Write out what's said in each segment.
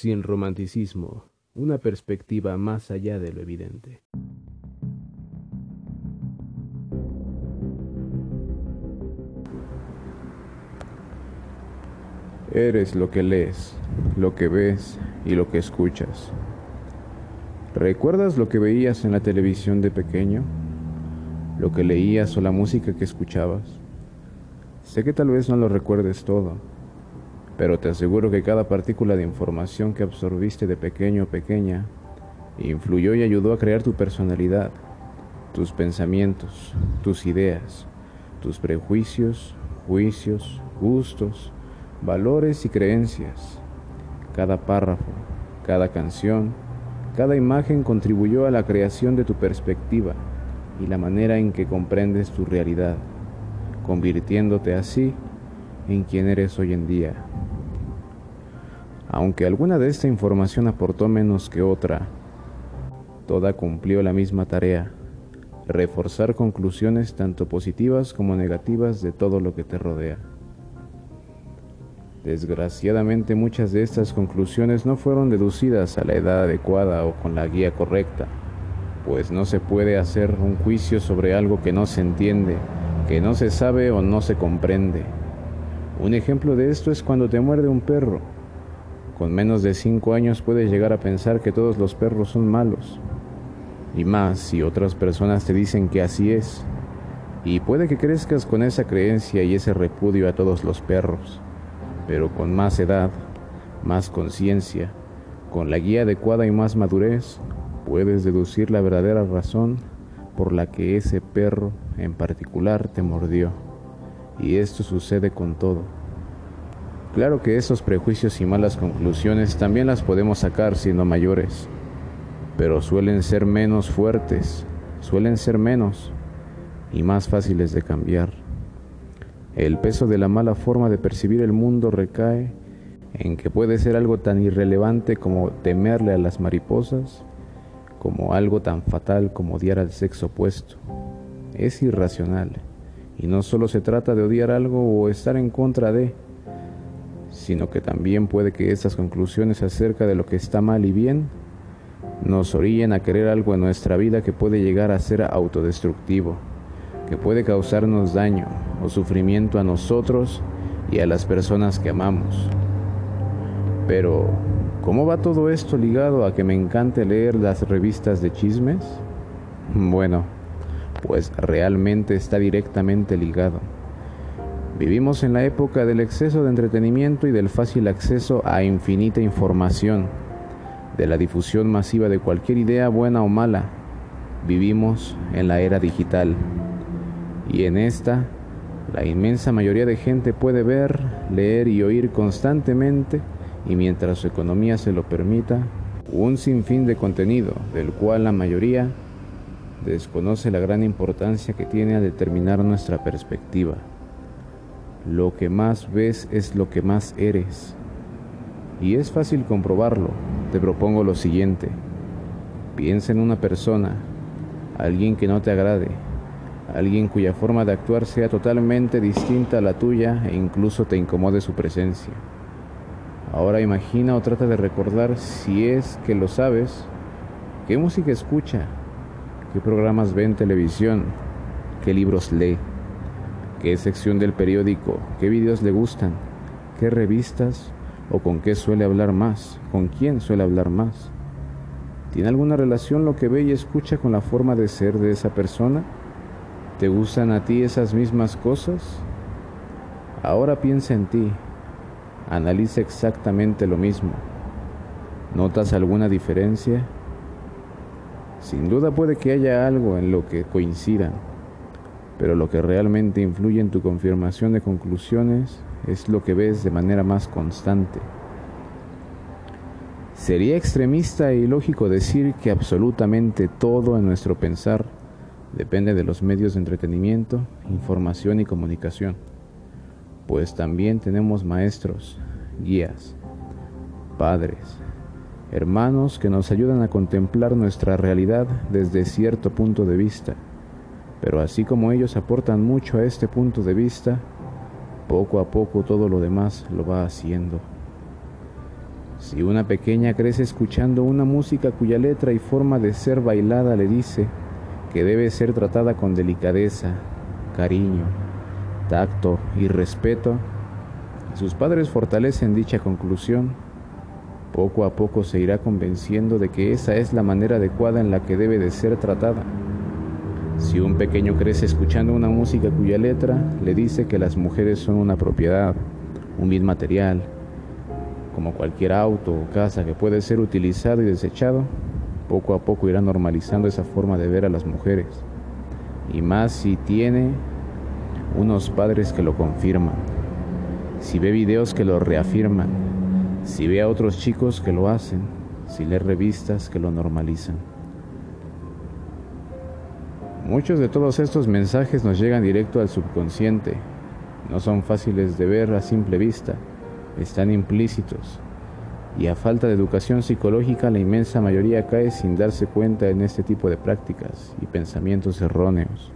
sin romanticismo, una perspectiva más allá de lo evidente. Eres lo que lees, lo que ves y lo que escuchas. ¿Recuerdas lo que veías en la televisión de pequeño? ¿Lo que leías o la música que escuchabas? Sé que tal vez no lo recuerdes todo, pero te aseguro que cada partícula de información que absorbiste de pequeño o pequeña influyó y ayudó a crear tu personalidad, tus pensamientos, tus ideas, tus prejuicios, juicios, gustos, valores y creencias. Cada párrafo, cada canción, cada imagen contribuyó a la creación de tu perspectiva y la manera en que comprendes tu realidad, convirtiéndote así en quien eres hoy en día. Aunque alguna de esta información aportó menos que otra, toda cumplió la misma tarea, reforzar conclusiones tanto positivas como negativas de todo lo que te rodea. Desgraciadamente muchas de estas conclusiones no fueron deducidas a la edad adecuada o con la guía correcta, pues no se puede hacer un juicio sobre algo que no se entiende, que no se sabe o no se comprende. Un ejemplo de esto es cuando te muerde un perro. Con menos de cinco años puedes llegar a pensar que todos los perros son malos. Y más si otras personas te dicen que así es. Y puede que crezcas con esa creencia y ese repudio a todos los perros pero con más edad, más conciencia, con la guía adecuada y más madurez, puedes deducir la verdadera razón por la que ese perro en particular te mordió. Y esto sucede con todo. Claro que esos prejuicios y malas conclusiones también las podemos sacar siendo mayores, pero suelen ser menos fuertes, suelen ser menos y más fáciles de cambiar. El peso de la mala forma de percibir el mundo recae en que puede ser algo tan irrelevante como temerle a las mariposas, como algo tan fatal como odiar al sexo opuesto. Es irracional, y no solo se trata de odiar algo o estar en contra de, sino que también puede que estas conclusiones acerca de lo que está mal y bien nos orillen a querer algo en nuestra vida que puede llegar a ser autodestructivo que puede causarnos daño o sufrimiento a nosotros y a las personas que amamos. Pero, ¿cómo va todo esto ligado a que me encante leer las revistas de chismes? Bueno, pues realmente está directamente ligado. Vivimos en la época del exceso de entretenimiento y del fácil acceso a infinita información, de la difusión masiva de cualquier idea buena o mala. Vivimos en la era digital y en esta la inmensa mayoría de gente puede ver, leer y oír constantemente y mientras su economía se lo permita, un sinfín de contenido del cual la mayoría desconoce la gran importancia que tiene a determinar nuestra perspectiva. Lo que más ves es lo que más eres. Y es fácil comprobarlo. Te propongo lo siguiente. Piensa en una persona, alguien que no te agrade, alguien cuya forma de actuar sea totalmente distinta a la tuya e incluso te incomode su presencia. Ahora imagina o trata de recordar si es que lo sabes, qué música escucha, qué programas ve en televisión, qué libros lee, qué sección del periódico, qué videos le gustan, qué revistas o con qué suele hablar más, con quién suele hablar más. ¿Tiene alguna relación lo que ve y escucha con la forma de ser de esa persona? ¿Te gustan a ti esas mismas cosas? Ahora piensa en ti. Analiza exactamente lo mismo. ¿Notas alguna diferencia? Sin duda puede que haya algo en lo que coincidan, pero lo que realmente influye en tu confirmación de conclusiones es lo que ves de manera más constante. Sería extremista e ilógico decir que absolutamente todo en nuestro pensar depende de los medios de entretenimiento, información y comunicación, pues también tenemos maestros, guías, padres, hermanos que nos ayudan a contemplar nuestra realidad desde cierto punto de vista, pero así como ellos aportan mucho a este punto de vista, poco a poco todo lo demás lo va haciendo. Si una pequeña crece escuchando una música cuya letra y forma de ser bailada le dice que debe ser tratada con delicadeza, cariño, tacto y respeto, sus padres fortalecen dicha conclusión, poco a poco se irá convenciendo de que esa es la manera adecuada en la que debe de ser tratada. Si un pequeño crece escuchando una música cuya letra le dice que las mujeres son una propiedad, un bien material, como cualquier auto o casa que puede ser utilizado y desechado, poco a poco irá normalizando esa forma de ver a las mujeres. Y más si tiene unos padres que lo confirman si ve videos que lo reafirman, si ve a otros chicos que lo hacen, si lee revistas que lo normalizan. Muchos de todos estos mensajes nos llegan directo al subconsciente, no son fáciles de ver a simple vista, están implícitos y a falta de educación psicológica la inmensa mayoría cae sin darse cuenta en este tipo de prácticas y pensamientos erróneos.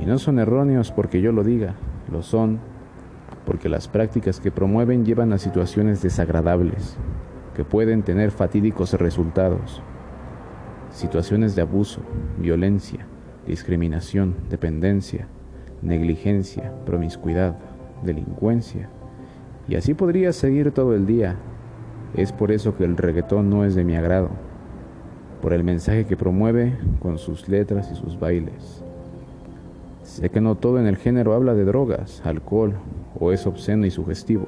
Y no son erróneos porque yo lo diga, lo son porque las prácticas que promueven llevan a situaciones desagradables, que pueden tener fatídicos resultados. Situaciones de abuso, violencia, discriminación, dependencia, negligencia, promiscuidad, delincuencia. Y así podría seguir todo el día. Es por eso que el reggaetón no es de mi agrado, por el mensaje que promueve con sus letras y sus bailes. Sé que no todo en el género habla de drogas, alcohol o es obsceno y sugestivo.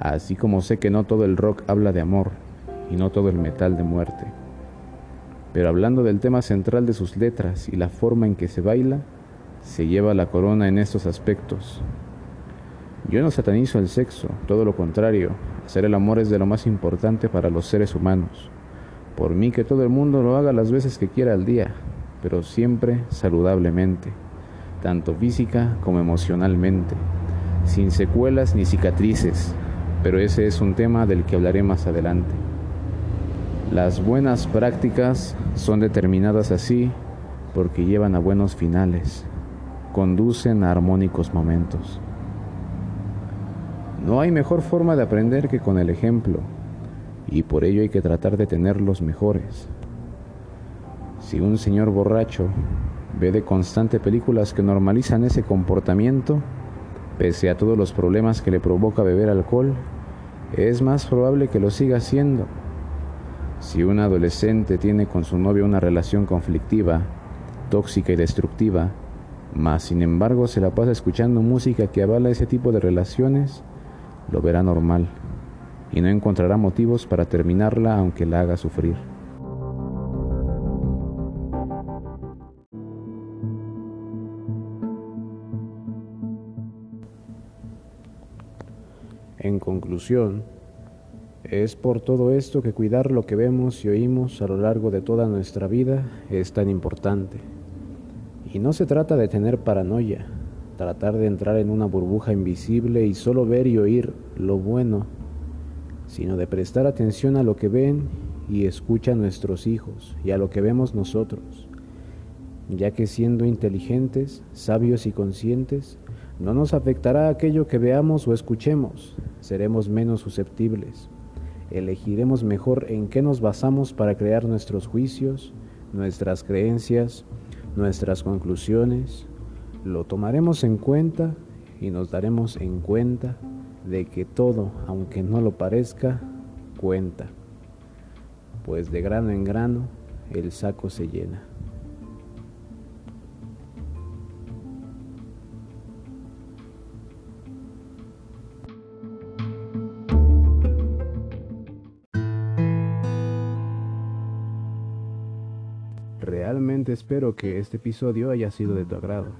Así como sé que no todo el rock habla de amor y no todo el metal de muerte. Pero hablando del tema central de sus letras y la forma en que se baila, se lleva la corona en estos aspectos. Yo no satanizo el sexo, todo lo contrario, hacer el amor es de lo más importante para los seres humanos. Por mí que todo el mundo lo haga las veces que quiera al día, pero siempre saludablemente, tanto física como emocionalmente sin secuelas ni cicatrices, pero ese es un tema del que hablaré más adelante. Las buenas prácticas son determinadas así porque llevan a buenos finales, conducen a armónicos momentos. No hay mejor forma de aprender que con el ejemplo, y por ello hay que tratar de tener los mejores. Si un señor borracho ve de constante películas que normalizan ese comportamiento, Pese a todos los problemas que le provoca beber alcohol, es más probable que lo siga haciendo. Si un adolescente tiene con su novio una relación conflictiva, tóxica y destructiva, mas sin embargo se la pasa escuchando música que avala ese tipo de relaciones, lo verá normal y no encontrará motivos para terminarla aunque la haga sufrir. En conclusión, es por todo esto que cuidar lo que vemos y oímos a lo largo de toda nuestra vida es tan importante. Y no se trata de tener paranoia, tratar de entrar en una burbuja invisible y solo ver y oír lo bueno, sino de prestar atención a lo que ven y escuchan nuestros hijos y a lo que vemos nosotros, ya que siendo inteligentes, sabios y conscientes, no nos afectará aquello que veamos o escuchemos, seremos menos susceptibles. Elegiremos mejor en qué nos basamos para crear nuestros juicios, nuestras creencias, nuestras conclusiones. Lo tomaremos en cuenta y nos daremos en cuenta de que todo, aunque no lo parezca, cuenta. Pues de grano en grano el saco se llena. Realmente espero que este episodio haya sido de tu agrado,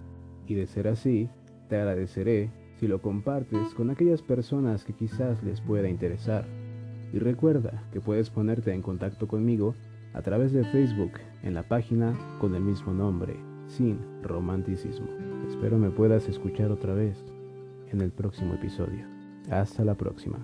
y de ser así, te agradeceré si lo compartes con aquellas personas que quizás les pueda interesar. Y recuerda que puedes ponerte en contacto conmigo a través de Facebook en la página con el mismo nombre, sin romanticismo. Espero me puedas escuchar otra vez en el próximo episodio. Hasta la próxima.